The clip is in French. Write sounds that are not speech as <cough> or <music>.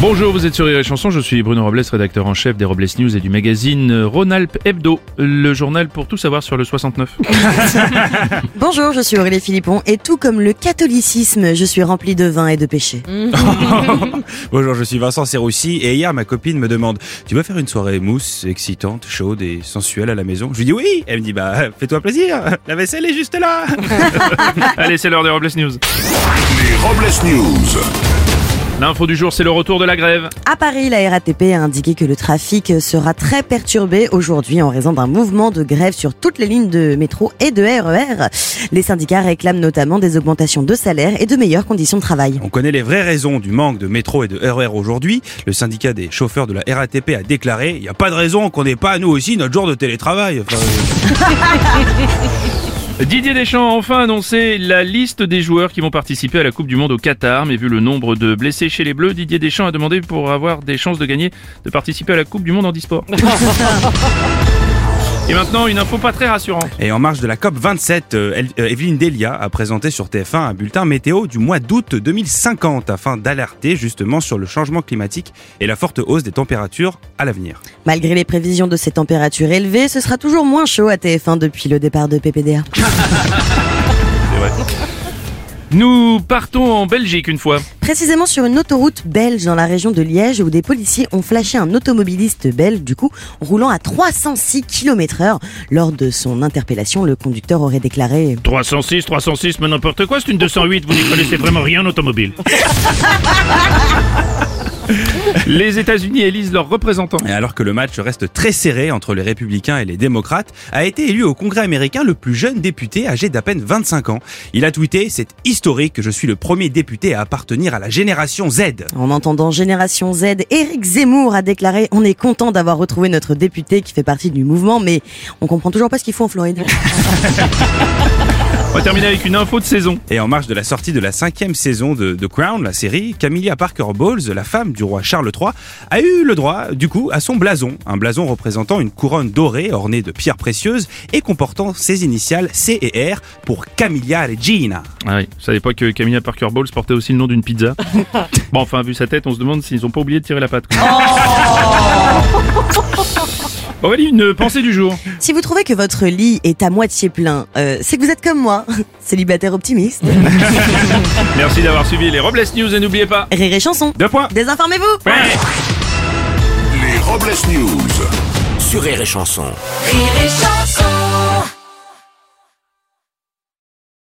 Bonjour, vous êtes sur Rire et Chanson, je suis Bruno Robles, rédacteur en chef des Robles News et du magazine Rhône-Alpes Hebdo, le journal pour tout savoir sur le 69. <laughs> Bonjour, je suis Aurélie Philippon et tout comme le catholicisme, je suis rempli de vin et de péché. <laughs> Bonjour, je suis Vincent Serroussi et hier ma copine me demande Tu veux faire une soirée mousse, excitante, chaude et sensuelle à la maison? Je lui dis oui Elle me dit bah fais-toi plaisir, la vaisselle est juste là <laughs> Allez, c'est l'heure des Robles News. Les Robles News. L'info du jour, c'est le retour de la grève. À Paris, la RATP a indiqué que le trafic sera très perturbé aujourd'hui en raison d'un mouvement de grève sur toutes les lignes de métro et de RER. Les syndicats réclament notamment des augmentations de salaire et de meilleures conditions de travail. On connaît les vraies raisons du manque de métro et de RER aujourd'hui. Le syndicat des chauffeurs de la RATP a déclaré Il n'y a pas de raison qu'on n'ait pas nous aussi notre jour de télétravail. Enfin, <laughs> Didier Deschamps a enfin annoncé la liste des joueurs qui vont participer à la Coupe du Monde au Qatar, mais vu le nombre de blessés chez les Bleus, Didier Deschamps a demandé pour avoir des chances de gagner de participer à la Coupe du Monde en e-sport. <laughs> Et maintenant, une info pas très rassurante. Et en marge de la COP 27, euh, euh, Evelyne Delia a présenté sur TF1 un bulletin météo du mois d'août 2050 afin d'alerter justement sur le changement climatique et la forte hausse des températures à l'avenir. Malgré les prévisions de ces températures élevées, ce sera toujours moins chaud à TF1 depuis le départ de PPDA. <laughs> Nous partons en Belgique une fois. Précisément sur une autoroute belge dans la région de Liège où des policiers ont flashé un automobiliste belge, du coup, roulant à 306 km heure. Lors de son interpellation, le conducteur aurait déclaré <laughs> 306, 306, mais n'importe quoi, c'est une 208, vous n'y connaissez vraiment rien en automobile. <laughs> <laughs> Les États-Unis élisent leurs représentants. Et alors que le match reste très serré entre les républicains et les démocrates, a été élu au Congrès américain le plus jeune député âgé d'à peine 25 ans. Il a tweeté C'est historique, je suis le premier député à appartenir à la génération Z. En entendant Génération Z, Éric Zemmour a déclaré On est content d'avoir retrouvé notre député qui fait partie du mouvement, mais on comprend toujours pas ce qu'il faut en Floride. <laughs> On va terminer avec une info de saison. Et en marge de la sortie de la cinquième saison de The Crown, la série, Camilla Parker Bowles, la femme du roi Charles III, a eu le droit, du coup, à son blason. Un blason représentant une couronne dorée ornée de pierres précieuses et comportant ses initiales C et R pour Camilla Regina. Ah oui, je savais pas que Camilla Parker Bowles portait aussi le nom d'une pizza? <laughs> bon, enfin, vu sa tête, on se demande s'ils ont pas oublié de tirer la patte. quoi. <laughs> Aurélie, une pensée du jour. si vous trouvez que votre lit est à moitié plein, euh, c'est que vous êtes comme moi, <laughs> célibataire optimiste. <laughs> Merci d'avoir suivi les Robles News et n'oubliez pas. Rire et chanson. Deux points Désinformez-vous Ouais. Les Robles News. Sur Rire et Chanson. Rire et chanson